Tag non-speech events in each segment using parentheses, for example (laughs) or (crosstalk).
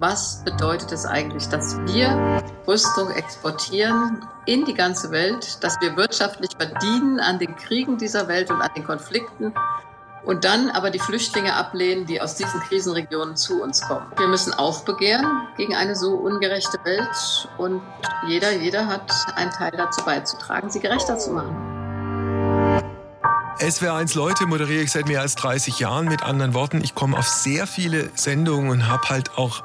was bedeutet es eigentlich, dass wir Rüstung exportieren in die ganze Welt, dass wir wirtschaftlich verdienen an den Kriegen dieser Welt und an den Konflikten und dann aber die Flüchtlinge ablehnen, die aus diesen Krisenregionen zu uns kommen. Wir müssen aufbegehren gegen eine so ungerechte Welt und jeder, jeder hat einen Teil dazu beizutragen, sie gerechter zu machen. SWR1 Leute moderiere ich seit mehr als 30 Jahren. Mit anderen Worten, ich komme auf sehr viele Sendungen und habe halt auch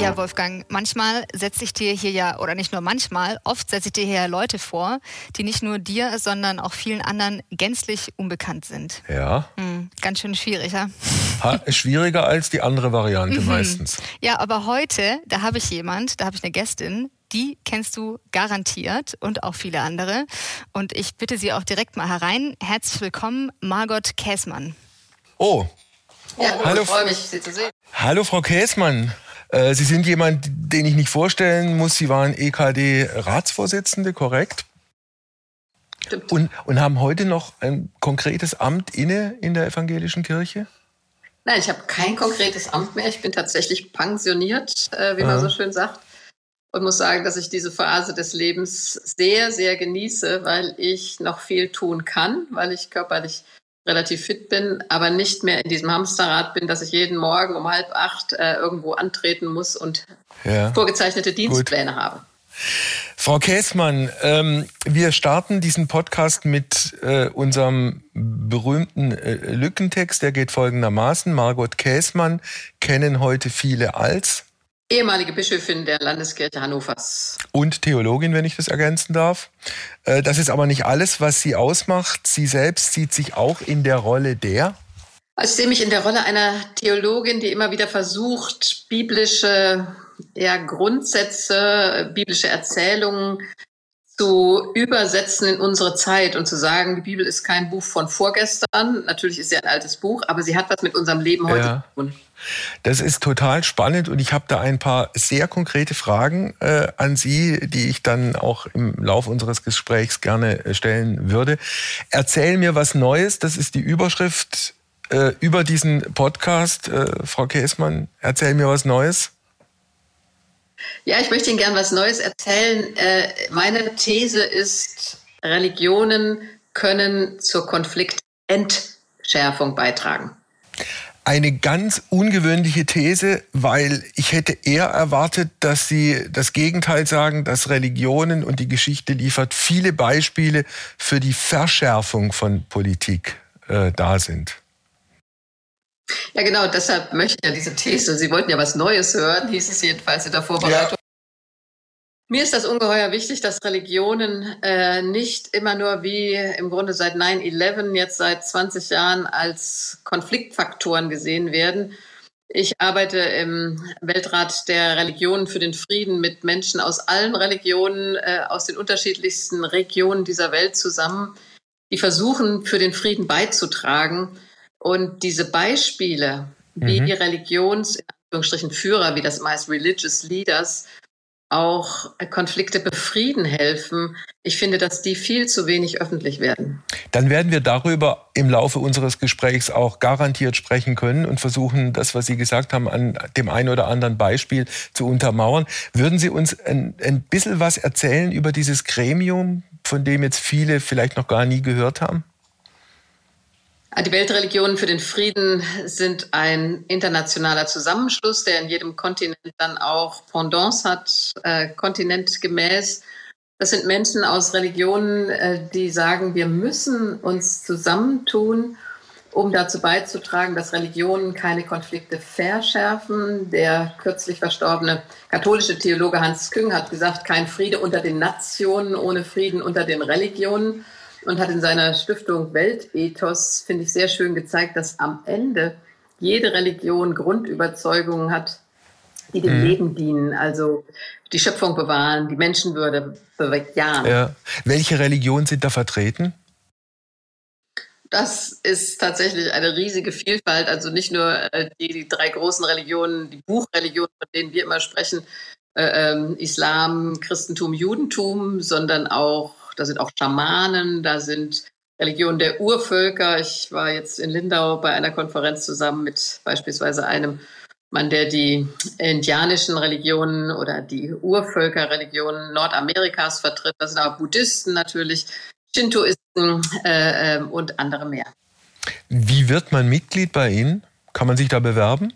Ja, Wolfgang, manchmal setze ich dir hier ja, oder nicht nur manchmal, oft setze ich dir hier Leute vor, die nicht nur dir, sondern auch vielen anderen gänzlich unbekannt sind. Ja. Hm, ganz schön schwierig, ja? Ha, schwieriger als die andere Variante mhm. meistens. Ja, aber heute, da habe ich jemand, da habe ich eine Gästin, die kennst du garantiert und auch viele andere. Und ich bitte sie auch direkt mal herein. Herzlich willkommen, Margot Käßmann. Oh. Ja, hallo, ich freue mich, Sie zu sehen. Hallo, Frau Käßmann. Äh, Sie sind jemand, den ich nicht vorstellen muss. Sie waren EKD-Ratsvorsitzende, korrekt? Stimmt. Und, und haben heute noch ein konkretes Amt inne in der evangelischen Kirche? Nein, ich habe kein konkretes Amt mehr. Ich bin tatsächlich pensioniert, äh, wie man Aha. so schön sagt. Und muss sagen, dass ich diese Phase des Lebens sehr, sehr genieße, weil ich noch viel tun kann, weil ich körperlich relativ fit bin, aber nicht mehr in diesem Hamsterrad bin, dass ich jeden Morgen um halb acht äh, irgendwo antreten muss und ja. vorgezeichnete Dienstpläne Gut. habe. Frau Käßmann, ähm, wir starten diesen Podcast mit äh, unserem berühmten äh, Lückentext. Der geht folgendermaßen. Margot Käßmann kennen heute viele als ehemalige Bischöfin der Landeskirche Hannovers. Und Theologin, wenn ich das ergänzen darf. Äh, das ist aber nicht alles, was sie ausmacht. Sie selbst sieht sich auch in der Rolle der. Also ich sehe mich in der Rolle einer Theologin, die immer wieder versucht, biblische ja, Grundsätze, biblische Erzählungen zu übersetzen in unsere Zeit und zu sagen, die Bibel ist kein Buch von vorgestern. Natürlich ist sie ein altes Buch, aber sie hat was mit unserem Leben heute ja. zu tun. Das ist total spannend und ich habe da ein paar sehr konkrete Fragen äh, an Sie, die ich dann auch im Laufe unseres Gesprächs gerne äh, stellen würde. Erzähl mir was Neues, das ist die Überschrift äh, über diesen Podcast. Äh, Frau Käßmann, erzähl mir was Neues. Ja, ich möchte Ihnen gerne was Neues erzählen. Äh, meine These ist, Religionen können zur Konfliktentschärfung beitragen. Eine ganz ungewöhnliche These, weil ich hätte eher erwartet, dass Sie das Gegenteil sagen, dass Religionen und die Geschichte liefert viele Beispiele für die Verschärfung von Politik äh, da sind. Ja, genau, deshalb möchte ich ja diese These. Sie wollten ja was Neues hören, hieß es jedenfalls in der Vorbereitung. Ja. Mir ist das ungeheuer wichtig, dass Religionen äh, nicht immer nur wie im Grunde seit 9-11, jetzt seit 20 Jahren als Konfliktfaktoren gesehen werden. Ich arbeite im Weltrat der Religionen für den Frieden mit Menschen aus allen Religionen, äh, aus den unterschiedlichsten Regionen dieser Welt zusammen, die versuchen, für den Frieden beizutragen. Und diese Beispiele, wie mhm. die Religions, Führer, wie das meist Religious Leaders, auch Konflikte befrieden helfen. Ich finde, dass die viel zu wenig öffentlich werden. Dann werden wir darüber im Laufe unseres Gesprächs auch garantiert sprechen können und versuchen, das, was Sie gesagt haben, an dem einen oder anderen Beispiel zu untermauern. Würden Sie uns ein, ein bisschen was erzählen über dieses Gremium, von dem jetzt viele vielleicht noch gar nie gehört haben? Die Weltreligionen für den Frieden sind ein internationaler Zusammenschluss, der in jedem Kontinent dann auch Pendants hat, äh, kontinentgemäß. Das sind Menschen aus Religionen, äh, die sagen, wir müssen uns zusammentun, um dazu beizutragen, dass Religionen keine Konflikte verschärfen. Der kürzlich verstorbene katholische Theologe Hans Küng hat gesagt, kein Friede unter den Nationen ohne Frieden unter den Religionen und hat in seiner Stiftung Weltethos, finde ich, sehr schön gezeigt, dass am Ende jede Religion Grundüberzeugungen hat, die dem mhm. Leben dienen, also die Schöpfung bewahren, die Menschenwürde bejahen. Ja. Welche Religionen sind da vertreten? Das ist tatsächlich eine riesige Vielfalt. Also nicht nur äh, die, die drei großen Religionen, die Buchreligionen, von denen wir immer sprechen, äh, ähm, Islam, Christentum, Judentum, sondern auch, da sind auch Schamanen, da sind Religionen der Urvölker. Ich war jetzt in Lindau bei einer Konferenz zusammen mit beispielsweise einem Mann, der die indianischen Religionen oder die Urvölkerreligionen Nordamerikas vertritt. Das sind aber Buddhisten natürlich, Shintoisten äh, äh, und andere mehr. Wie wird man Mitglied bei Ihnen? Kann man sich da bewerben?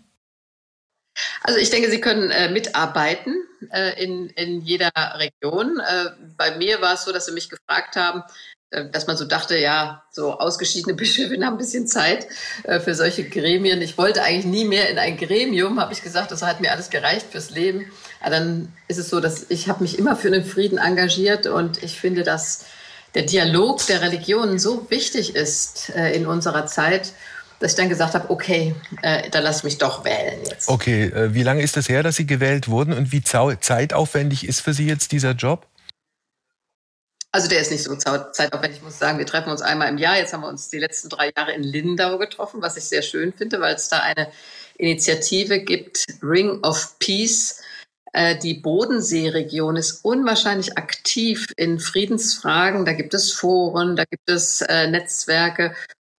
Also ich denke, Sie können äh, mitarbeiten äh, in, in jeder Region. Äh, bei mir war es so, dass Sie mich gefragt haben, äh, dass man so dachte, ja, so ausgeschiedene Bischöfe (laughs) haben ein bisschen Zeit äh, für solche Gremien. Ich wollte eigentlich nie mehr in ein Gremium, habe ich gesagt, das hat mir alles gereicht fürs Leben. Aber dann ist es so, dass ich habe mich immer für den Frieden engagiert und ich finde, dass der Dialog der Religionen so wichtig ist äh, in unserer Zeit, dass ich dann gesagt habe, okay, äh, dann lass mich doch wählen jetzt. Okay, äh, wie lange ist das her, dass Sie gewählt wurden und wie zeitaufwendig ist für Sie jetzt dieser Job? Also der ist nicht so zeitaufwendig, ich muss sagen. Wir treffen uns einmal im Jahr. Jetzt haben wir uns die letzten drei Jahre in Lindau getroffen, was ich sehr schön finde, weil es da eine Initiative gibt, Ring of Peace. Äh, die Bodenseeregion ist unwahrscheinlich aktiv in Friedensfragen. Da gibt es Foren, da gibt es äh, Netzwerke.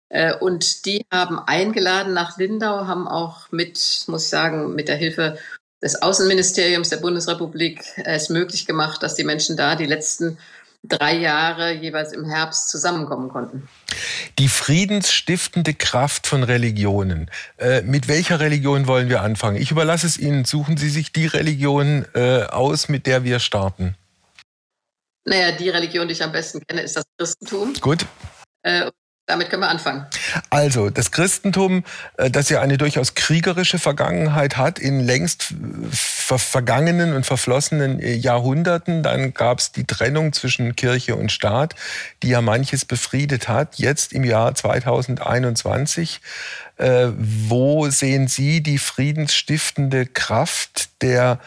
Äh, und die haben eingeladen nach Lindau, haben auch mit, muss ich sagen, mit der Hilfe des Außenministeriums der Bundesrepublik es möglich gemacht, dass die Menschen da die letzten drei Jahre jeweils im Herbst zusammenkommen konnten. Die friedensstiftende Kraft von Religionen. Äh, mit welcher Religion wollen wir anfangen? Ich überlasse es Ihnen. Suchen Sie sich die Religion äh, aus, mit der wir starten. Naja, die Religion, die ich am besten kenne, ist das Christentum. Gut. Äh, damit können wir anfangen. Also, das Christentum, äh, das ja eine durchaus kriegerische Vergangenheit hat, in längst ver vergangenen und verflossenen äh, Jahrhunderten, dann gab es die Trennung zwischen Kirche und Staat, die ja manches befriedet hat. Jetzt im Jahr 2021, äh, wo sehen Sie die friedensstiftende Kraft der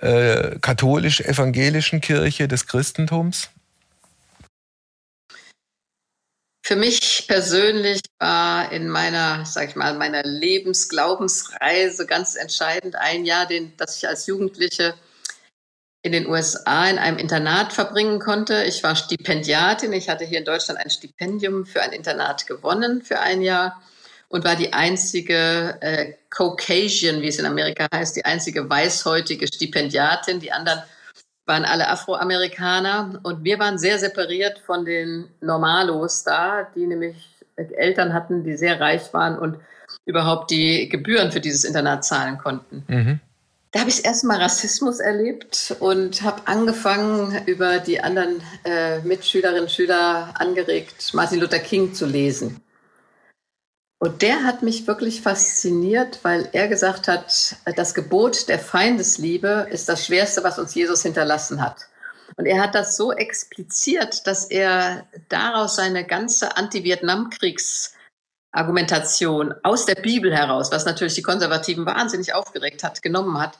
äh, katholisch-evangelischen Kirche des Christentums? Für mich persönlich war in meiner, sag ich mal, meiner Lebensglaubensreise ganz entscheidend ein Jahr, den, das ich als Jugendliche in den USA in einem Internat verbringen konnte. Ich war Stipendiatin. Ich hatte hier in Deutschland ein Stipendium für ein Internat gewonnen für ein Jahr und war die einzige äh, Caucasian, wie es in Amerika heißt, die einzige weißhäutige Stipendiatin. Die anderen waren alle Afroamerikaner und wir waren sehr separiert von den Normalos da, die nämlich Eltern hatten, die sehr reich waren und überhaupt die Gebühren für dieses Internat zahlen konnten. Mhm. Da habe ich erstmal Rassismus erlebt und habe angefangen, über die anderen äh, Mitschülerinnen und Schüler angeregt, Martin Luther King zu lesen. Und der hat mich wirklich fasziniert, weil er gesagt hat, das Gebot der Feindesliebe ist das Schwerste, was uns Jesus hinterlassen hat. Und er hat das so expliziert, dass er daraus seine ganze Anti-Vietnam-Kriegs-Argumentation aus der Bibel heraus, was natürlich die Konservativen wahnsinnig aufgeregt hat, genommen hat.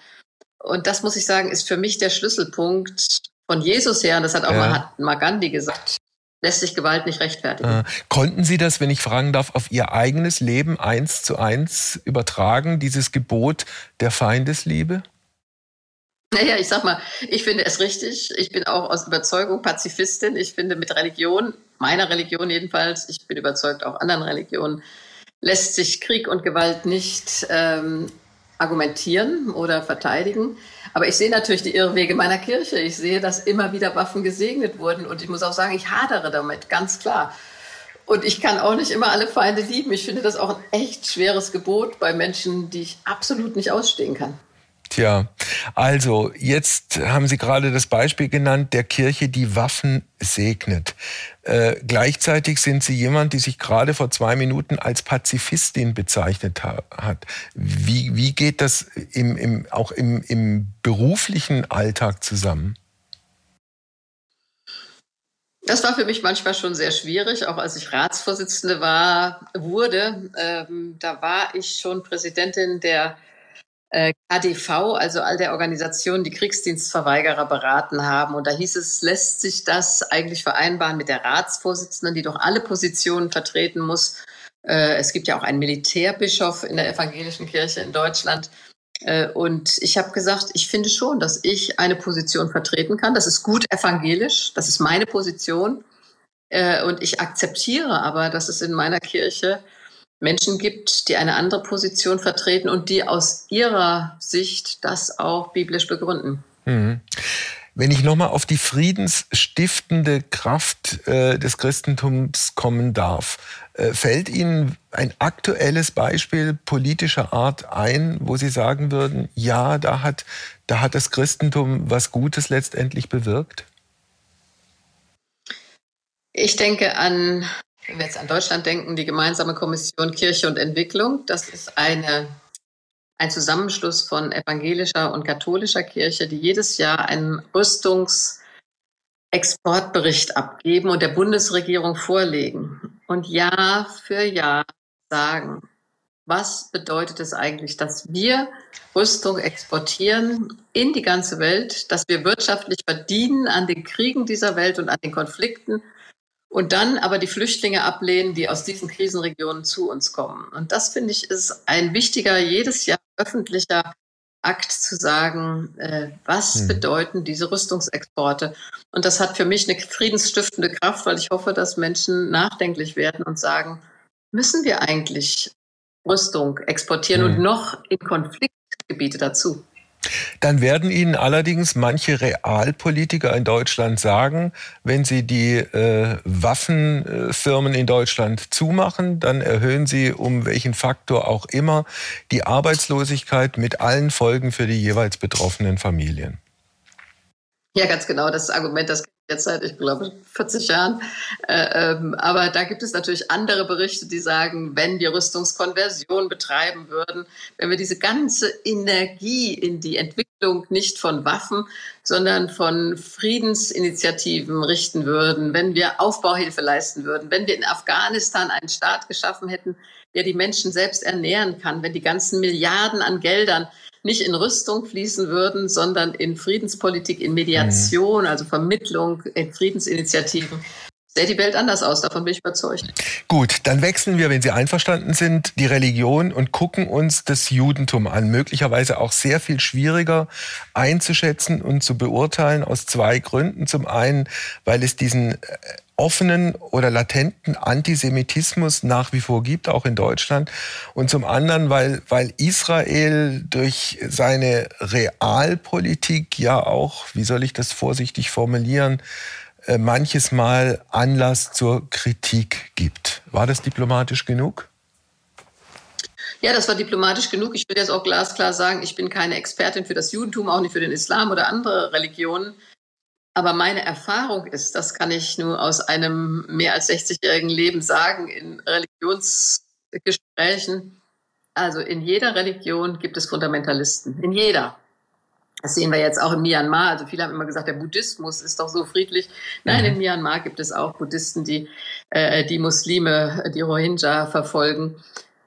Und das muss ich sagen, ist für mich der Schlüsselpunkt von Jesus her. Und das hat auch ja. Mahatma Gandhi gesagt lässt sich Gewalt nicht rechtfertigen. Äh, konnten Sie das, wenn ich fragen darf, auf Ihr eigenes Leben eins zu eins übertragen, dieses Gebot der Feindesliebe? Naja, ich sag mal, ich finde es richtig. Ich bin auch aus Überzeugung Pazifistin. Ich finde mit Religion, meiner Religion jedenfalls, ich bin überzeugt auch anderen Religionen, lässt sich Krieg und Gewalt nicht ähm, argumentieren oder verteidigen. Aber ich sehe natürlich die Irrwege meiner Kirche. Ich sehe, dass immer wieder Waffen gesegnet wurden. Und ich muss auch sagen, ich hadere damit, ganz klar. Und ich kann auch nicht immer alle Feinde lieben. Ich finde das auch ein echt schweres Gebot bei Menschen, die ich absolut nicht ausstehen kann. Tja, also jetzt haben Sie gerade das Beispiel genannt der Kirche, die Waffen segnet. Äh, gleichzeitig sind Sie jemand, die sich gerade vor zwei Minuten als Pazifistin bezeichnet ha hat. Wie, wie geht das im, im, auch im, im beruflichen Alltag zusammen? Das war für mich manchmal schon sehr schwierig, auch als ich Ratsvorsitzende war, wurde. Ähm, da war ich schon Präsidentin der KDV, also all der Organisationen, die Kriegsdienstverweigerer beraten haben. Und da hieß es, lässt sich das eigentlich vereinbaren mit der Ratsvorsitzenden, die doch alle Positionen vertreten muss. Äh, es gibt ja auch einen Militärbischof in der evangelischen Kirche in Deutschland. Äh, und ich habe gesagt, ich finde schon, dass ich eine Position vertreten kann. Das ist gut evangelisch, das ist meine Position. Und ich akzeptiere aber, dass es in meiner Kirche Menschen gibt, die eine andere Position vertreten und die aus ihrer Sicht das auch biblisch begründen. Mhm. Wenn ich nochmal auf die friedensstiftende Kraft äh, des Christentums kommen darf, äh, fällt Ihnen ein aktuelles Beispiel politischer Art ein, wo Sie sagen würden, ja, da hat, da hat das Christentum was Gutes letztendlich bewirkt? Ich denke an wenn wir jetzt an Deutschland denken, die gemeinsame Kommission Kirche und Entwicklung, das ist eine, ein Zusammenschluss von evangelischer und katholischer Kirche, die jedes Jahr einen Rüstungsexportbericht abgeben und der Bundesregierung vorlegen und Jahr für Jahr sagen, was bedeutet es eigentlich, dass wir Rüstung exportieren in die ganze Welt, dass wir wirtschaftlich verdienen an den Kriegen dieser Welt und an den Konflikten und dann aber die Flüchtlinge ablehnen, die aus diesen Krisenregionen zu uns kommen. Und das finde ich ist ein wichtiger, jedes Jahr öffentlicher Akt zu sagen, äh, was hm. bedeuten diese Rüstungsexporte? Und das hat für mich eine friedensstiftende Kraft, weil ich hoffe, dass Menschen nachdenklich werden und sagen, müssen wir eigentlich Rüstung exportieren hm. und noch in Konfliktgebiete dazu? Dann werden Ihnen allerdings manche Realpolitiker in Deutschland sagen, wenn Sie die äh, Waffenfirmen in Deutschland zumachen, dann erhöhen Sie um welchen Faktor auch immer die Arbeitslosigkeit mit allen Folgen für die jeweils betroffenen Familien. Ja, ganz genau. Das Argument, das jetzt seit, ich glaube, 40 Jahren. Äh, ähm, aber da gibt es natürlich andere Berichte, die sagen, wenn wir Rüstungskonversion betreiben würden, wenn wir diese ganze Energie in die Entwicklung nicht von Waffen, sondern von Friedensinitiativen richten würden, wenn wir Aufbauhilfe leisten würden, wenn wir in Afghanistan einen Staat geschaffen hätten, der die Menschen selbst ernähren kann, wenn die ganzen Milliarden an Geldern nicht in Rüstung fließen würden, sondern in Friedenspolitik, in Mediation, mhm. also Vermittlung, in Friedensinitiativen. Sähe die Welt anders aus, davon bin ich überzeugt. Gut, dann wechseln wir, wenn Sie einverstanden sind, die Religion und gucken uns das Judentum an. Möglicherweise auch sehr viel schwieriger einzuschätzen und zu beurteilen aus zwei Gründen. Zum einen, weil es diesen äh, offenen oder latenten Antisemitismus nach wie vor gibt, auch in Deutschland. Und zum anderen, weil, weil Israel durch seine Realpolitik ja auch, wie soll ich das vorsichtig formulieren, äh, manches Mal Anlass zur Kritik gibt. War das diplomatisch genug? Ja, das war diplomatisch genug. Ich will jetzt auch glasklar sagen, ich bin keine Expertin für das Judentum, auch nicht für den Islam oder andere Religionen. Aber meine Erfahrung ist, das kann ich nur aus einem mehr als 60-jährigen Leben sagen, in Religionsgesprächen, also in jeder Religion gibt es Fundamentalisten, in jeder. Das sehen wir jetzt auch in Myanmar. Also viele haben immer gesagt, der Buddhismus ist doch so friedlich. Nein, in mhm. Myanmar gibt es auch Buddhisten, die äh, die Muslime, die Rohingya verfolgen.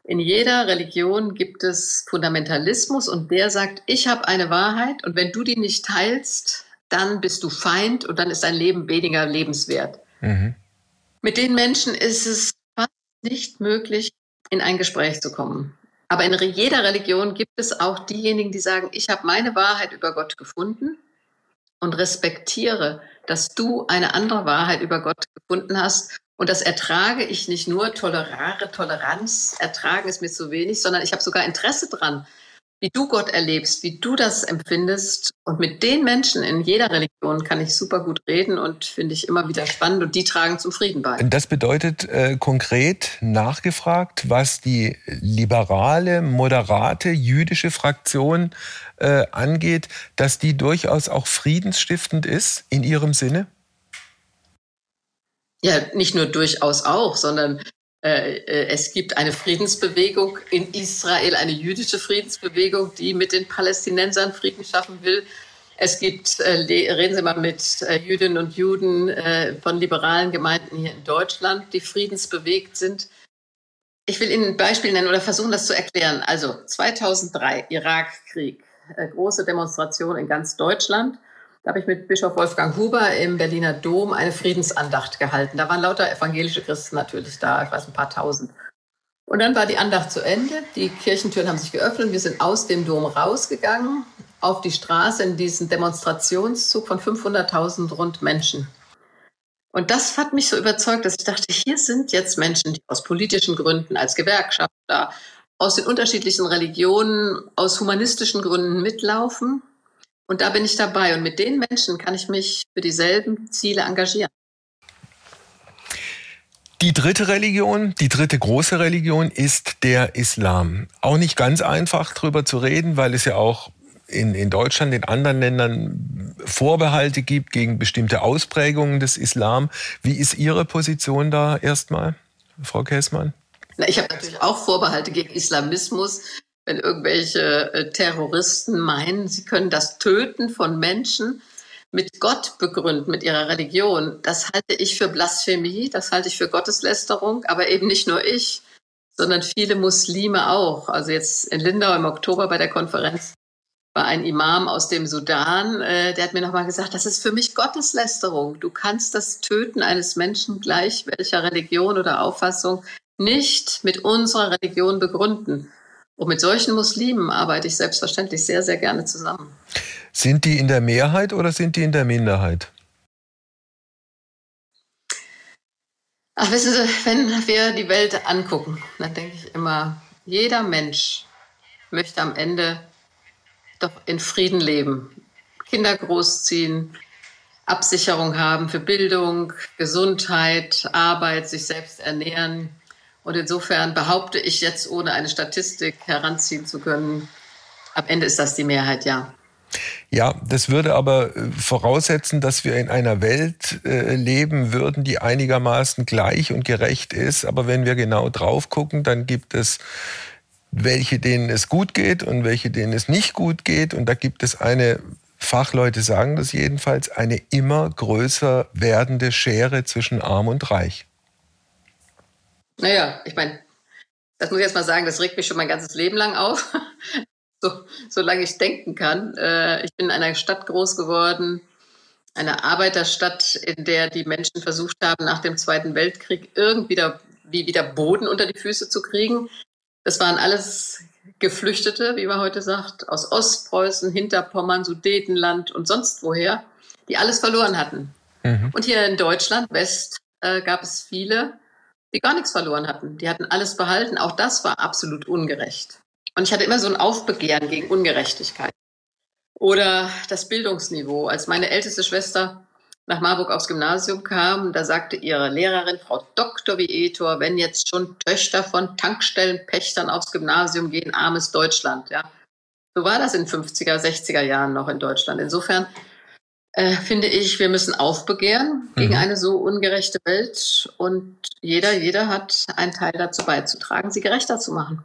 In jeder Religion gibt es Fundamentalismus und der sagt, ich habe eine Wahrheit und wenn du die nicht teilst, dann bist du Feind und dann ist dein Leben weniger lebenswert. Mhm. Mit den Menschen ist es fast nicht möglich, in ein Gespräch zu kommen. Aber in jeder Religion gibt es auch diejenigen, die sagen, ich habe meine Wahrheit über Gott gefunden und respektiere, dass du eine andere Wahrheit über Gott gefunden hast. Und das ertrage ich nicht nur tolerare Toleranz, ertragen ist mir zu wenig, sondern ich habe sogar Interesse dran, wie du Gott erlebst, wie du das empfindest. Und mit den Menschen in jeder Religion kann ich super gut reden und finde ich immer wieder spannend und die tragen zum Frieden bei. Das bedeutet äh, konkret nachgefragt, was die liberale, moderate jüdische Fraktion äh, angeht, dass die durchaus auch friedensstiftend ist in ihrem Sinne? Ja, nicht nur durchaus auch, sondern es gibt eine Friedensbewegung in Israel, eine jüdische Friedensbewegung, die mit den Palästinensern Frieden schaffen will. Es gibt, äh, reden Sie mal mit Jüdinnen und Juden von liberalen Gemeinden hier in Deutschland, die friedensbewegt sind. Ich will Ihnen ein Beispiel nennen oder versuchen, das zu erklären. Also 2003, Irakkrieg, äh, große Demonstration in ganz Deutschland. Da habe ich mit Bischof Wolfgang Huber im Berliner Dom eine Friedensandacht gehalten. Da waren lauter evangelische Christen natürlich da, ich weiß ein paar tausend. Und dann war die Andacht zu Ende, die Kirchentüren haben sich geöffnet, wir sind aus dem Dom rausgegangen auf die Straße in diesen Demonstrationszug von 500.000 rund Menschen. Und das hat mich so überzeugt, dass ich dachte, hier sind jetzt Menschen, die aus politischen Gründen, als Gewerkschafter, aus den unterschiedlichen Religionen, aus humanistischen Gründen mitlaufen. Und da bin ich dabei. Und mit den Menschen kann ich mich für dieselben Ziele engagieren. Die dritte Religion, die dritte große Religion ist der Islam. Auch nicht ganz einfach drüber zu reden, weil es ja auch in, in Deutschland, in anderen Ländern Vorbehalte gibt gegen bestimmte Ausprägungen des Islam. Wie ist Ihre Position da erstmal, Frau Käßmann? Ich habe natürlich auch Vorbehalte gegen Islamismus, wenn irgendwelche äh, Terroristen meinen, sie können das Töten von Menschen mit Gott begründen, mit ihrer Religion. Das halte ich für Blasphemie, das halte ich für Gotteslästerung, aber eben nicht nur ich, sondern viele Muslime auch. Also jetzt in Lindau im Oktober bei der Konferenz war ein Imam aus dem Sudan, äh, der hat mir nochmal gesagt, das ist für mich Gotteslästerung. Du kannst das Töten eines Menschen gleich welcher Religion oder Auffassung nicht mit unserer Religion begründen. Und mit solchen Muslimen arbeite ich selbstverständlich sehr, sehr gerne zusammen. Sind die in der Mehrheit oder sind die in der Minderheit? Ach, wissen Sie, wenn wir die Welt angucken, dann denke ich immer, jeder Mensch möchte am Ende doch in Frieden leben, Kinder großziehen, Absicherung haben für Bildung, Gesundheit, Arbeit, sich selbst ernähren. Und insofern behaupte ich jetzt, ohne eine Statistik heranziehen zu können, am Ende ist das die Mehrheit, ja. Ja, das würde aber äh, voraussetzen, dass wir in einer Welt äh, leben würden, die einigermaßen gleich und gerecht ist. Aber wenn wir genau drauf gucken, dann gibt es welche denen es gut geht und welche denen es nicht gut geht. Und da gibt es eine, Fachleute sagen das jedenfalls, eine immer größer werdende Schere zwischen arm und reich. Naja, ich meine, das muss ich jetzt mal sagen, das regt mich schon mein ganzes Leben lang auf. (laughs) so, solange ich denken kann. Äh, ich bin in einer Stadt groß geworden, einer Arbeiterstadt, in der die Menschen versucht haben, nach dem Zweiten Weltkrieg irgendwie wieder, wie wieder Boden unter die Füße zu kriegen. Das waren alles Geflüchtete, wie man heute sagt, aus Ostpreußen, Hinterpommern, Sudetenland und sonst woher, die alles verloren hatten. Mhm. Und hier in Deutschland, West, äh, gab es viele, die gar nichts verloren hatten. Die hatten alles behalten. Auch das war absolut ungerecht. Und ich hatte immer so ein Aufbegehren gegen Ungerechtigkeit. Oder das Bildungsniveau. Als meine älteste Schwester nach Marburg aufs Gymnasium kam, da sagte ihre Lehrerin, Frau Dr. Vietor, wenn jetzt schon Töchter von Tankstellenpächtern aufs Gymnasium gehen, armes Deutschland. Ja. So war das in 50er, 60er Jahren noch in Deutschland. Insofern äh, finde ich, wir müssen aufbegehren mhm. gegen eine so ungerechte Welt und jeder, jeder hat einen Teil dazu beizutragen, sie gerechter zu machen.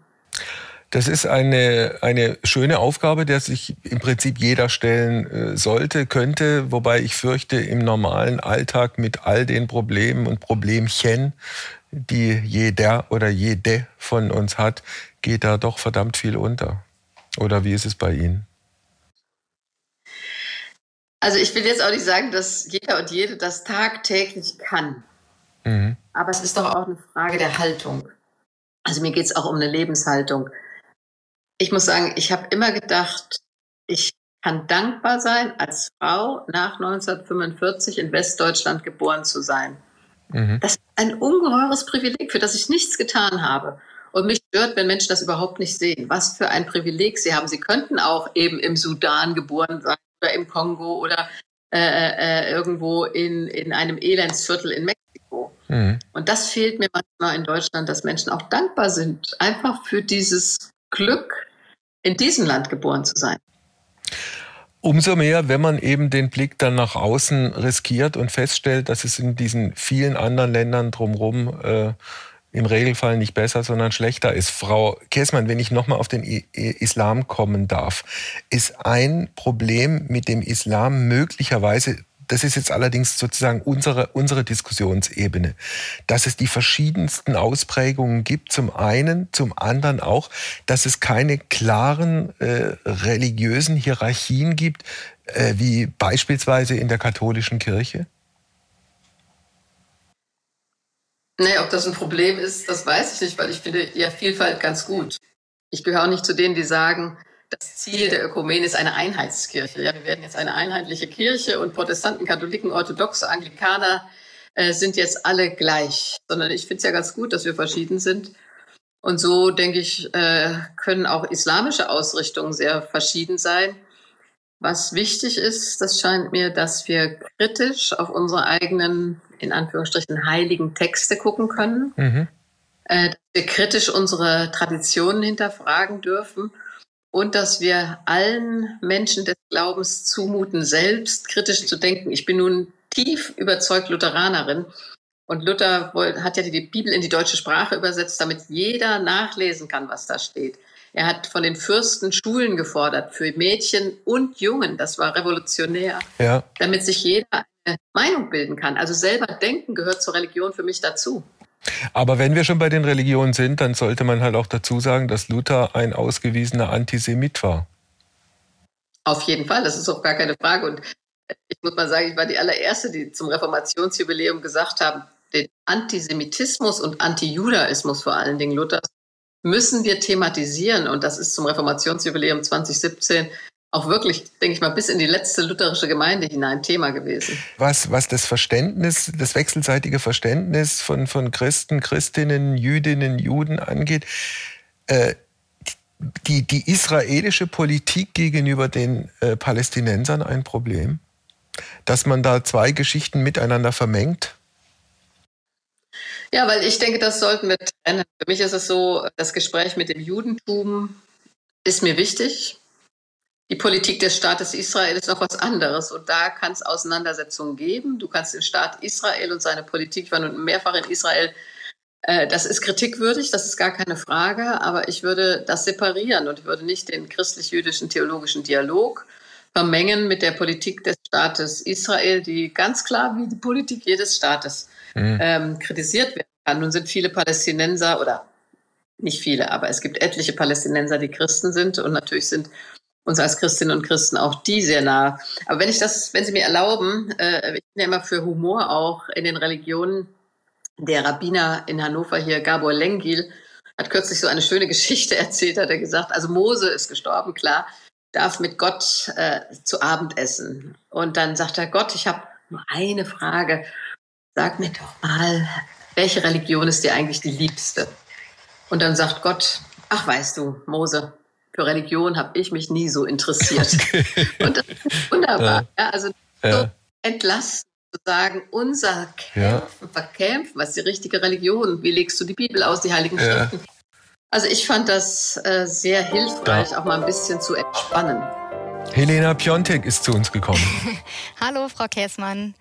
Das ist eine, eine schöne Aufgabe, der sich im Prinzip jeder stellen äh, sollte, könnte, wobei ich fürchte, im normalen Alltag mit all den Problemen und Problemchen, die jeder oder jede von uns hat, geht da doch verdammt viel unter. Oder wie ist es bei Ihnen? Also ich will jetzt auch nicht sagen, dass jeder und jede das tagtäglich kann. Mhm. Aber es ist doch auch eine Frage der Haltung. Also mir geht es auch um eine Lebenshaltung ich muss sagen, ich habe immer gedacht, ich kann dankbar sein, als Frau nach 1945 in Westdeutschland geboren zu sein. Mhm. Das ist ein ungeheures Privileg, für das ich nichts getan habe. Und mich stört, wenn Menschen das überhaupt nicht sehen. Was für ein Privileg sie haben. Sie könnten auch eben im Sudan geboren sein oder im Kongo oder äh, äh, irgendwo in, in einem Elendsviertel in Mexiko. Mhm. Und das fehlt mir manchmal in Deutschland, dass Menschen auch dankbar sind, einfach für dieses Glück, in diesem Land geboren zu sein. Umso mehr, wenn man eben den Blick dann nach außen riskiert und feststellt, dass es in diesen vielen anderen Ländern drumherum äh, im Regelfall nicht besser, sondern schlechter ist. Frau Kessmann, wenn ich nochmal auf den Islam kommen darf, ist ein Problem mit dem Islam möglicherweise das ist jetzt allerdings sozusagen unsere, unsere Diskussionsebene, dass es die verschiedensten Ausprägungen gibt, zum einen, zum anderen auch, dass es keine klaren äh, religiösen Hierarchien gibt, äh, wie beispielsweise in der katholischen Kirche? Nee, ob das ein Problem ist, das weiß ich nicht, weil ich finde ja Vielfalt ganz gut. Ich gehöre nicht zu denen, die sagen, das Ziel der Ökumene ist eine Einheitskirche. Ja, wir werden jetzt eine einheitliche Kirche und Protestanten, Katholiken, Orthodoxe, Anglikaner äh, sind jetzt alle gleich. Sondern ich finde es ja ganz gut, dass wir verschieden sind. Und so, denke ich, äh, können auch islamische Ausrichtungen sehr verschieden sein. Was wichtig ist, das scheint mir, dass wir kritisch auf unsere eigenen, in Anführungsstrichen, heiligen Texte gucken können. Mhm. Äh, dass wir kritisch unsere Traditionen hinterfragen dürfen und dass wir allen Menschen des Glaubens zumuten, selbst kritisch zu denken. Ich bin nun tief überzeugt Lutheranerin und Luther hat ja die Bibel in die deutsche Sprache übersetzt, damit jeder nachlesen kann, was da steht. Er hat von den Fürsten Schulen gefordert für Mädchen und Jungen. Das war revolutionär, ja. damit sich jeder eine Meinung bilden kann. Also selber denken gehört zur Religion für mich dazu. Aber wenn wir schon bei den Religionen sind, dann sollte man halt auch dazu sagen, dass Luther ein ausgewiesener Antisemit war. Auf jeden Fall, das ist auch gar keine Frage. Und ich muss mal sagen, ich war die allererste, die zum Reformationsjubiläum gesagt haben, den Antisemitismus und Antijudaismus vor allen Dingen Luthers müssen wir thematisieren. Und das ist zum Reformationsjubiläum 2017 auch wirklich, denke ich mal, bis in die letzte lutherische Gemeinde hinein Thema gewesen. Was, was das Verständnis, das wechselseitige Verständnis von, von Christen, Christinnen, Jüdinnen, Juden angeht, äh, die, die israelische Politik gegenüber den äh, Palästinensern ein Problem? Dass man da zwei Geschichten miteinander vermengt? Ja, weil ich denke, das sollten wir trennen. Für mich ist es so, das Gespräch mit dem Judentum ist mir wichtig. Die Politik des Staates Israel ist noch was anderes und da kann es Auseinandersetzungen geben. Du kannst den Staat Israel und seine Politik, ich war nun mehrfach in Israel, äh, das ist kritikwürdig, das ist gar keine Frage, aber ich würde das separieren und ich würde nicht den christlich-jüdischen theologischen Dialog vermengen mit der Politik des Staates Israel, die ganz klar wie die Politik jedes Staates mhm. ähm, kritisiert werden kann. Nun sind viele Palästinenser oder nicht viele, aber es gibt etliche Palästinenser, die Christen sind und natürlich sind uns als Christinnen und Christen auch die sehr nah. Aber wenn ich das, wenn Sie mir erlauben, äh, ich bin ja immer für Humor auch in den Religionen. Der Rabbiner in Hannover hier, Gabor Lengil, hat kürzlich so eine schöne (laughs) Geschichte erzählt, hat er gesagt, also Mose ist gestorben, klar, darf mit Gott äh, zu Abend essen. Und dann sagt er, Gott, ich habe nur eine Frage. Sag mir doch mal, welche Religion ist dir eigentlich die liebste? Und dann sagt Gott, ach weißt du, Mose, für Religion habe ich mich nie so interessiert. (laughs) Okay. Und das ist wunderbar. Ja. ja also ja. so entlasten zu sagen, unser Kämpfen, ja. Verkämpfen, was ist die richtige Religion? Wie legst du die Bibel aus, die Heiligen Schriften? Also ich fand das äh, sehr hilfreich, auch mal ein bisschen zu entspannen. Helena Piontek ist zu uns gekommen. (laughs) Hallo, Frau Käßmann.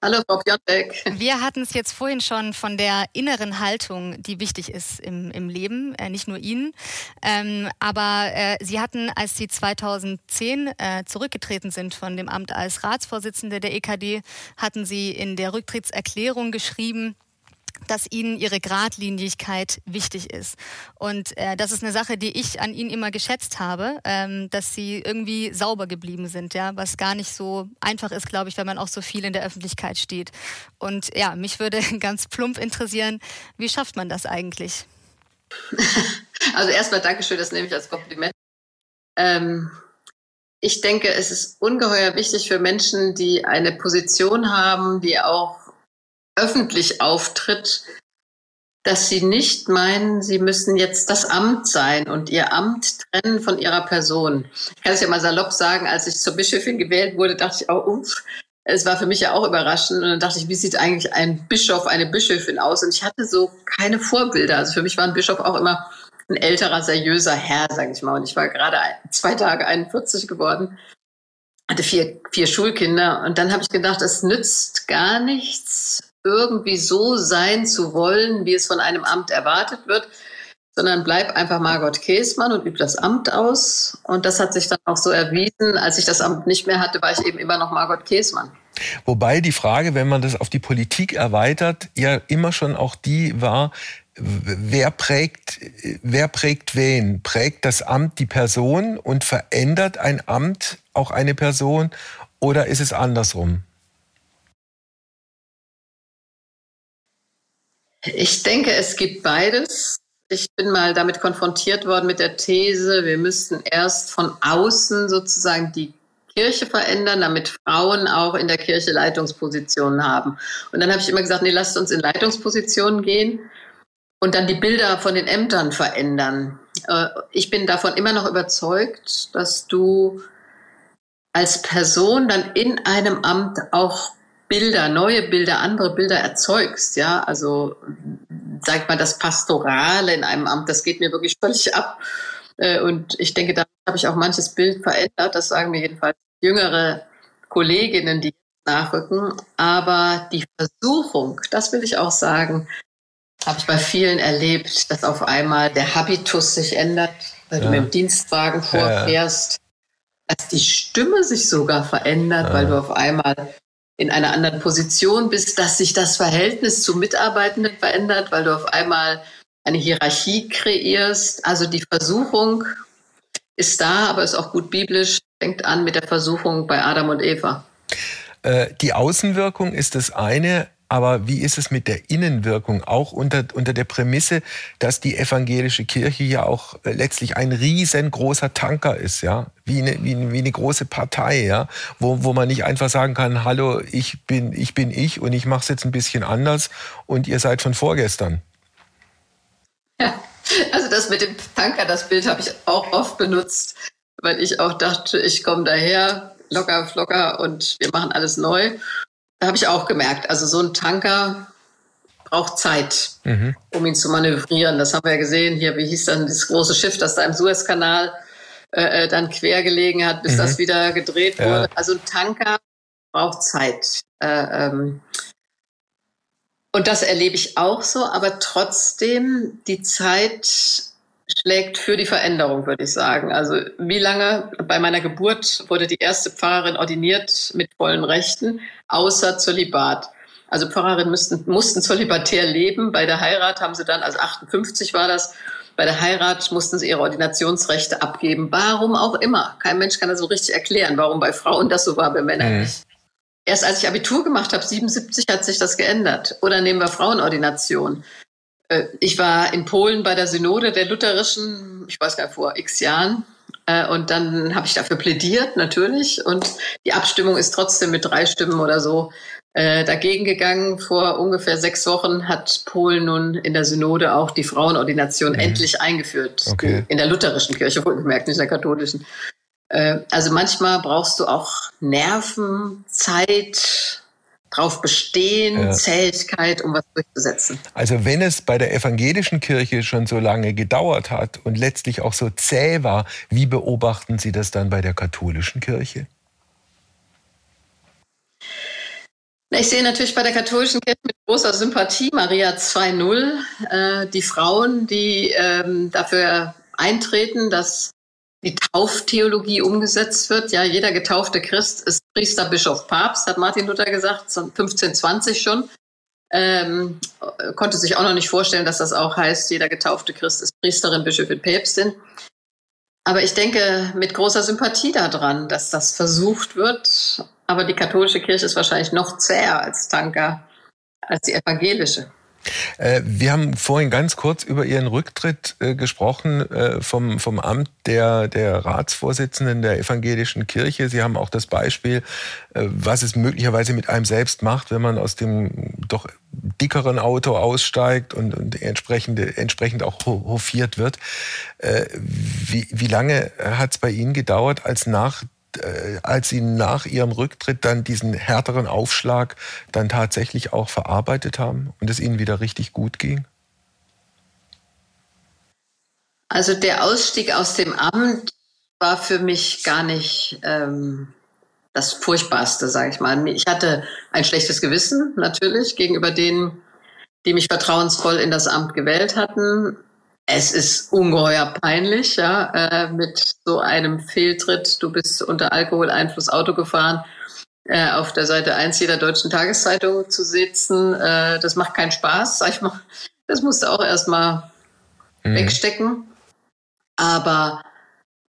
Hallo Frau Piontek. Wir hatten es jetzt vorhin schon von der inneren Haltung, die wichtig ist im, im Leben, äh, nicht nur Ihnen. Ähm, aber äh, Sie hatten, als Sie 2010 äh, zurückgetreten sind von dem Amt als Ratsvorsitzende der EKD, hatten Sie in der Rücktrittserklärung geschrieben, dass ihnen ihre Gradlinigkeit wichtig ist. Und äh, das ist eine Sache, die ich an ihnen immer geschätzt habe, ähm, dass sie irgendwie sauber geblieben sind, ja, was gar nicht so einfach ist, glaube ich, wenn man auch so viel in der Öffentlichkeit steht. Und ja, mich würde (laughs) ganz plump interessieren, wie schafft man das eigentlich? (laughs) Also erstmal Dankeschön, das nehme ich als Kompliment. Ähm, ich denke, es ist ungeheuer wichtig für Menschen, die eine Position haben, die auch öffentlich auftritt, dass sie nicht meinen, sie müssen jetzt das Amt sein und ihr Amt trennen von ihrer Person. Ich kann es ja mal salopp sagen, als ich zur Bischöfin gewählt wurde, dachte ich, oh, uff, es war für mich ja auch überraschend. Und dann dachte ich, wie sieht eigentlich ein Bischof, eine Bischöfin aus? Und ich hatte so keine Vorbilder. Also für mich war ein Bischof auch immer ein älterer, seriöser Herr, sage ich mal. Und ich war gerade zwei Tage 41 geworden, hatte vier, vier Schulkinder. Und dann habe ich gedacht, es nützt gar nichts, irgendwie so sein zu wollen, wie es von einem Amt erwartet wird, sondern bleib einfach Margot Käßmann und übe das Amt aus. Und das hat sich dann auch so erwiesen. Als ich das Amt nicht mehr hatte, war ich eben immer noch Margot Käßmann. Wobei die Frage, wenn man das auf die Politik erweitert, ja immer schon auch die war, wer prägt, wer prägt wen? Prägt das Amt die Person und verändert ein Amt auch eine Person oder ist es andersrum? Ich denke, es gibt beides. Ich bin mal damit konfrontiert worden mit der These, wir müssten erst von außen sozusagen die Kirche verändern, damit Frauen auch in der Kirche Leitungspositionen haben. Und dann habe ich immer gesagt, nee, lasst uns in Leitungspositionen gehen und dann die Bilder von den Ämtern verändern. Äh, ich bin davon immer noch überzeugt, dass du als Person dann in einem Amt auch Bilder, neue Bilder, andere Bilder erzeugst, ja, also sag mal, das Pastorale in einem Amt, das geht mir wirklich völlig ab. Äh, und ich denke, da habe ich auch manches Bild verändert. Das sagen mir jedenfalls jüngere Kolleginnen, die nachrücken. Aber die Versuchung, das will ich auch sagen, habe ich bei vielen erlebt, dass auf einmal der Habitus sich ändert, weil ja. du mit dem Dienstwagen vorfährst, ja. dass die Stimme sich sogar verändert, ja. weil du auf einmal in einer anderen Position bist, dass sich das Verhältnis zu Mitarbeitenden verändert, weil du auf einmal eine Hierarchie kreierst. Also die Versuchung ist da, aber ist auch gut biblisch, fängt an mit der Versuchung bei Adam und Eva. Äh, die Außenwirkung ist das eine, aber wie ist es mit der Innenwirkung? Auch unter, unter der Prämisse, dass die evangelische Kirche ja auch äh, letztlich ein riesengroßer Tanker ist, ja, wie eine, wie eine, wie eine große Partei, ja, wo, wo man nicht einfach sagen kann, hallo, ich bin ich, bin ich und ich mache es jetzt ein bisschen anders und ihr seid von vorgestern. Ja, also das mit dem Tanker, das Bild habe ich auch oft benutzt, weil ich auch dachte, ich komme daher, locker, flocker und wir machen alles neu. Da habe ich auch gemerkt, also so ein Tanker braucht Zeit, mhm. um ihn zu manövrieren. Das haben wir ja gesehen. Hier, wie hieß dann das große Schiff, das da im Suezkanal äh, äh dann quer gelegen hat, bis mhm. das wieder gedreht wurde. Ja. Also ein Tanker braucht Zeit. Äh, ähm, und das erlebe ich auch so, aber trotzdem, die Zeit schlägt für die Veränderung, würde ich sagen. Also wie lange bei meiner Geburt wurde die erste Pfarrerin ordiniert mit vollen Rechten, außer Zölibat. Also Pfarrerinnen müssten, mussten zölibatär leben. Bei der Heirat haben sie dann, also 58 war das, bei der Heirat mussten sie ihre Ordinationsrechte abgeben. Warum auch immer. Kein Mensch kann das so richtig erklären, warum bei Frauen das so war, bei Männern mhm. nicht. Erst als ich Abitur gemacht habe, 77, hat sich das geändert. Oder nehmen wir Frauenordination. Äh, ich war in Polen bei der Synode der Lutherischen, ich weiß gar nicht, vor x Jahren. Äh, und dann habe ich dafür plädiert, natürlich. Und die Abstimmung ist trotzdem mit drei Stimmen oder so äh, dagegen gegangen. Vor ungefähr sechs Wochen hat Polen nun in der Synode auch die Frauenordination mhm. endlich eingeführt. Okay. In der lutherischen Kirche, wohlgemerkt, nicht in der katholischen. Also manchmal brauchst du auch Nerven, Zeit, drauf bestehen, ja. Zähigkeit, um was durchzusetzen. Also wenn es bei der evangelischen Kirche schon so lange gedauert hat und letztlich auch so zäh war, wie beobachten Sie das dann bei der katholischen Kirche? Ich sehe natürlich bei der katholischen Kirche mit großer Sympathie Maria 2.0, äh, die Frauen, die ähm, dafür eintreten, dass die Tauftheologie umgesetzt wird. Ja, jeder getaufte Christ ist Priester, Bischof, Papst, hat Martin Luther gesagt, 1520 schon. Ähm, konnte sich auch noch nicht vorstellen, dass das auch heißt, jeder getaufte Christ ist Priesterin, Bischöfin, Päpstin. Aber ich denke mit großer Sympathie daran, dass das versucht wird. Aber die katholische Kirche ist wahrscheinlich noch zäher als Tanker, als die evangelische. Äh, wir haben vorhin ganz kurz über Ihren Rücktritt äh, gesprochen äh, vom, vom Amt der, der Ratsvorsitzenden der evangelischen Kirche. Sie haben auch das Beispiel, was es möglicherweise mit einem selbst macht, wenn man aus dem doch dickeren Auto aussteigt und, und entsprechend, entsprechend auch hofiert wird. Wie, wie lange hat es bei Ihnen gedauert, als nach als Sie nach Ihrem Rücktritt dann diesen härteren Aufschlag dann tatsächlich auch verarbeitet haben und es Ihnen wieder richtig gut ging? Also der Ausstieg aus dem Amt war für mich gar nicht ähm, das Furchtbarste, sage ich mal. Ich hatte ein schlechtes Gewissen natürlich gegenüber denen, die mich vertrauensvoll in das Amt gewählt hatten. Es ist ungeheuer peinlich, ja, äh, mit so einem Fehltritt. Du bist unter Alkoholeinfluss Auto gefahren, äh, auf der Seite 1 jeder deutschen Tageszeitung zu sitzen. Äh, das macht keinen Spaß, sag ich mal. Das musst du auch erstmal mhm. wegstecken. Aber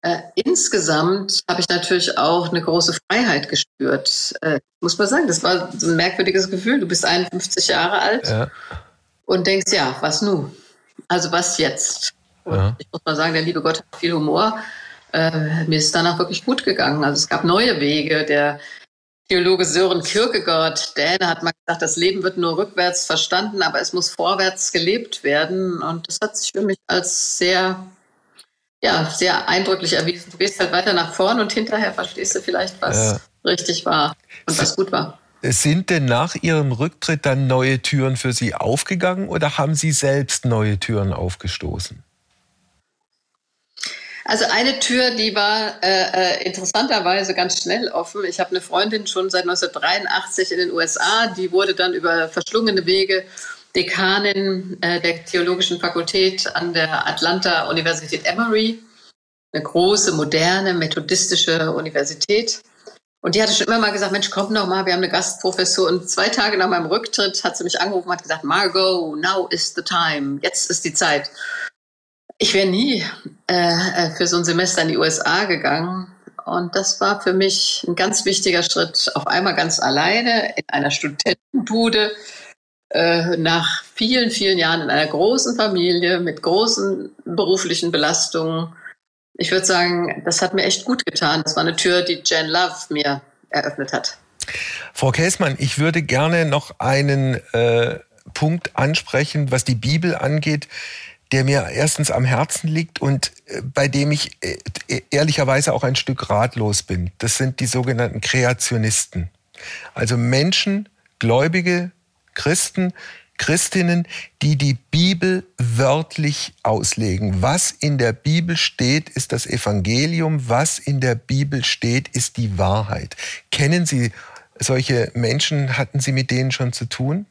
äh, insgesamt habe ich natürlich auch eine große Freiheit gespürt. Äh, muss man sagen, das war so ein merkwürdiges Gefühl. Du bist 51 Jahre alt ja. und denkst, ja, was nun? Also was jetzt? Ja. Ich muss mal sagen, der liebe Gott hat viel Humor. Äh, mir ist danach wirklich gut gegangen. Also es gab neue Wege. Der Theologe Sören Kierkegaard, Däne, hat mal gesagt, das Leben wird nur rückwärts verstanden, aber es muss vorwärts gelebt werden. Und das hat sich für mich als sehr, ja, sehr eindrücklich erwiesen. Du gehst halt weiter nach vorn und hinterher verstehst du vielleicht, was ja. richtig war und was gut war. Sind denn nach Ihrem Rücktritt dann neue Türen für Sie aufgegangen oder haben Sie selbst neue Türen aufgestoßen? Also eine Tür, die war äh, äh interessanterweise ganz schnell offen. Ich habe eine Freundin schon seit 1983 in den USA, die wurde dann über verschlungene Wege Dekanin äh, der Theologischen Fakultät an der Atlanta Universität Emory, eine große, moderne, methodistische Universität. Und die hatte schon immer mal gesagt, Mensch, komm noch mal, wir haben eine Gastprofessur. Und zwei Tage nach meinem Rücktritt hat sie mich angerufen und hat gesagt, Margot, now is the time, jetzt ist die Zeit. Ich wäre nie äh, äh für so ein Semester in die USA gegangen. Und das war für mich ein ganz wichtiger Schritt, auf einmal ganz alleine in einer Studentenbude, äh, nach vielen, vielen Jahren in einer großen Familie mit großen beruflichen Belastungen ich würde sagen, das hat mir echt gut getan. Das war eine Tür, die Jan Love mir eröffnet hat. Frau Käsmann, ich würde gerne noch einen äh, Punkt ansprechen, was die Bibel angeht, der mir erstens am Herzen liegt und äh, bei dem ich äh, ehrlicherweise auch ein Stück ratlos bin. Das sind die sogenannten Kreationisten. Also Menschen, Gläubige, Christen, Christinnen, die die Bibel wörtlich auslegen. Was in der Bibel steht, ist das Evangelium. Was in der Bibel steht, ist die Wahrheit. Kennen Sie solche Menschen? Hatten Sie mit denen schon zu tun?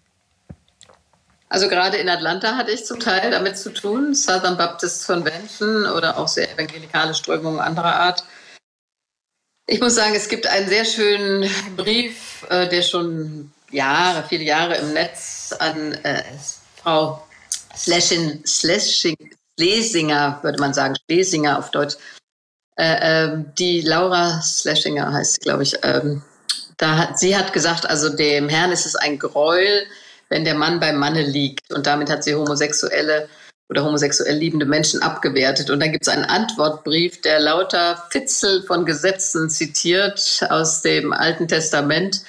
Also gerade in Atlanta hatte ich zum Teil damit zu tun, Southern Baptist Convention oder auch sehr evangelikale Strömungen anderer Art. Ich muss sagen, es gibt einen sehr schönen Brief, äh, der schon Jahre, viele Jahre im Netz an äh, Frau Slashing, Slashing, Schlesinger, würde man sagen, Schlesinger auf Deutsch. Äh, äh, die Laura Slashinger heißt, glaube ich. Ähm, da hat, sie hat gesagt, also dem Herrn ist es ein Gräuel, wenn der Mann beim Manne liegt. Und damit hat sie homosexuelle oder homosexuell liebende Menschen abgewertet. Und dann gibt es einen Antwortbrief, der lauter Fitzel von Gesetzen zitiert aus dem Alten Testament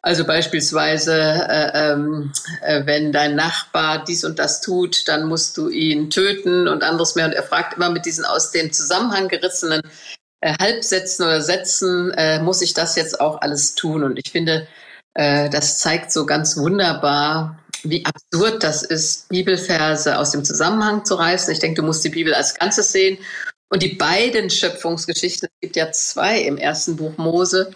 also beispielsweise, äh, ähm, äh, wenn dein Nachbar dies und das tut, dann musst du ihn töten und anderes mehr. Und er fragt immer mit diesen aus dem Zusammenhang gerissenen äh, Halbsätzen oder Sätzen, äh, muss ich das jetzt auch alles tun? Und ich finde, äh, das zeigt so ganz wunderbar, wie absurd das ist, Bibelverse aus dem Zusammenhang zu reißen. Ich denke, du musst die Bibel als Ganzes sehen. Und die beiden Schöpfungsgeschichten, es gibt ja zwei im ersten Buch Mose,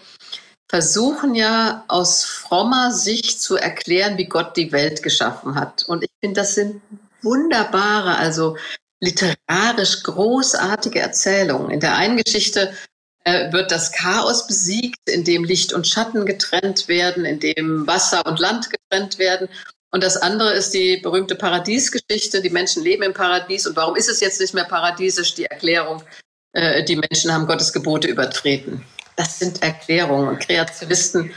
versuchen ja aus frommer Sicht zu erklären, wie Gott die Welt geschaffen hat. Und ich finde, das sind wunderbare, also literarisch großartige Erzählungen. In der einen Geschichte äh, wird das Chaos besiegt, in dem Licht und Schatten getrennt werden, in dem Wasser und Land getrennt werden. Und das andere ist die berühmte Paradiesgeschichte. Die Menschen leben im Paradies. Und warum ist es jetzt nicht mehr paradiesisch? Die Erklärung, äh, die Menschen haben Gottes Gebote übertreten das sind Erklärungen. Und Kreativisten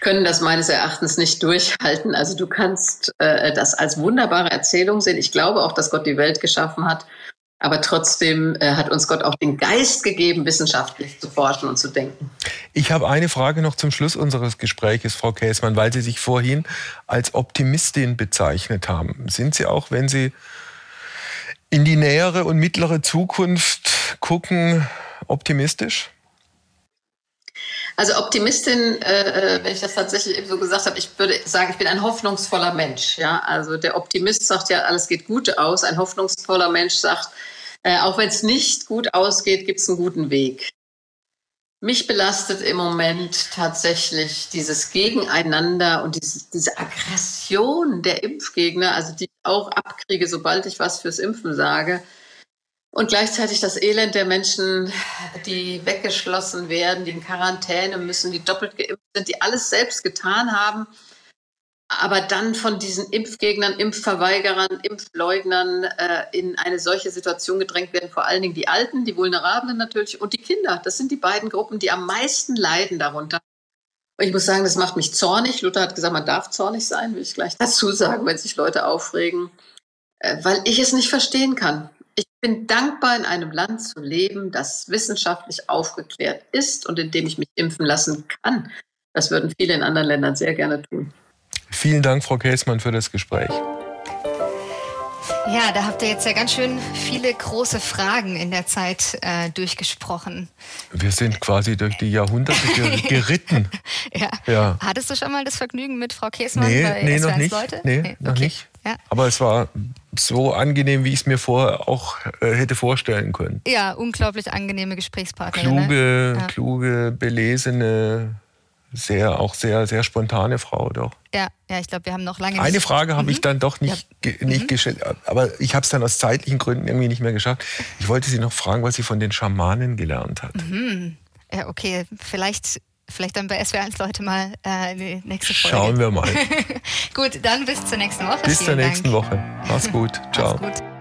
können das meines Erachtens nicht durchhalten. Also du kannst äh, das als wunderbare Erzählung sehen. Ich glaube auch, dass Gott die Welt geschaffen hat. Aber trotzdem äh, hat uns Gott auch den Geist gegeben, wissenschaftlich zu forschen und zu denken. Ich habe eine Frage noch zum Schluss unseres Gespräches, Frau Käsmann, weil Sie sich vorhin als Optimistin bezeichnet haben. Sind Sie auch, wenn Sie in die nähere und mittlere Zukunft gucken, optimistisch? Also Optimistin, äh, äh, wenn ich das tatsächlich eben so gesagt habe, ich würde sagen, ich bin ein hoffnungsvoller Mensch. Ja, also der Optimist sagt ja, alles geht gut aus. Ein hoffnungsvoller Mensch sagt, äh, auch wenn es nicht gut ausgeht, gibt es einen guten Weg. Mich belastet im Moment tatsächlich dieses Gegeneinander und diese, diese Aggression der Impfgegner, also die ich auch abkriege, sobald ich was fürs Impfen sage. Und gleichzeitig das Elend der Menschen, die weggeschlossen werden, die in Quarantäne müssen, die doppelt geimpft sind, die alles selbst getan haben aber dann von diesen Impfgegnern, Impfverweigerern, Impfleugnern äh, in eine solche Situation gedrängt werden, vor allen Dingen die Alten, die Vulnerablen natürlich und die Kinder. Das sind die beiden Gruppen, die am meisten leiden darunter. Und ich muss sagen, das macht mich zornig. Luther hat gesagt, man darf zornig sein, will ich gleich dazu sagen, wenn sich Leute aufregen, äh, weil ich es nicht verstehen kann. Ich bin dankbar, in einem Land zu leben, das wissenschaftlich aufgeklärt ist und in dem ich mich impfen lassen kann. Das würden viele in anderen Ländern sehr gerne tun. Vielen Dank, Frau Käßmann, für das Gespräch. Ja, da habt ihr jetzt ja ganz schön viele große Fragen in der Zeit äh, durchgesprochen. Wir sind quasi durch die Jahrhunderte (laughs) geritten. ja. ja. Hattest du schon mal das Vergnügen mit Frau Käßmann nee, bei nee, noch nicht. Leute? Nee, nee noch okay. nicht. Ja. Aber es war so angenehm, wie ich es mir vorher auch äh, hätte vorstellen können. Ja, unglaublich angenehme Gesprächspartnerin. Kluge, ne? ja. kluge, belesene, sehr, auch sehr, sehr spontane Frau doch. Ja, ja, ich glaube, wir haben noch lange. Eine Frage habe mhm. ich dann doch nicht, ja. nicht mhm. gestellt, aber ich habe es dann aus zeitlichen Gründen irgendwie nicht mehr geschafft. Ich wollte Sie noch fragen, was sie von den Schamanen gelernt hat. Mhm. Ja, okay, vielleicht. Vielleicht dann bei SWR1 Leute mal äh, die nächste Folge. Schauen wir mal. (laughs) gut, dann bis zur nächsten Woche. Bis Vielen zur nächsten Dank. Woche. Mach's gut. Ciao. Mach's gut.